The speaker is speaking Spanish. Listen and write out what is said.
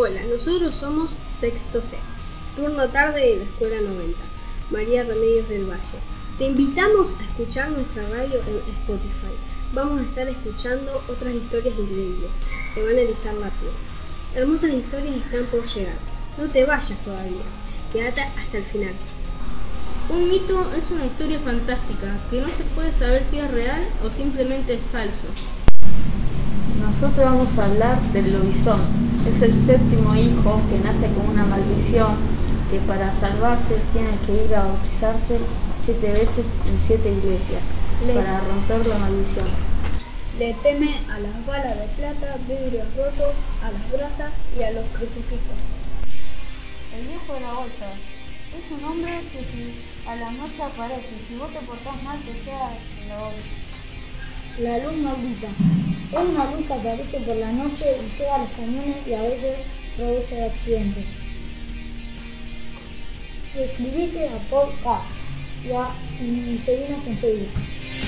Hola, nosotros somos Sexto C, turno tarde de la Escuela 90, María Remedios del Valle. Te invitamos a escuchar nuestra radio en Spotify. Vamos a estar escuchando otras historias increíbles. Te van a erizar la piel. Hermosas historias están por llegar. No te vayas todavía. Quédate hasta el final. Un mito es una historia fantástica que no se puede saber si es real o simplemente es falso. Nosotros vamos a hablar del lobizón. Es el séptimo hijo que nace con una maldición que para salvarse tiene que ir a bautizarse siete veces en siete iglesias para romper la maldición. Le teme a las balas de plata, vidrios rotos, a las brasas y a los crucifijos. El viejo de la bolsa es un hombre que si a la noche aparece, si vos te portás mal te queda en la maldita. Es una luz que aparece por la noche y cega los camiones y a veces produce accidentes. Suscríbete a podcast y, a, y seguimos en Facebook.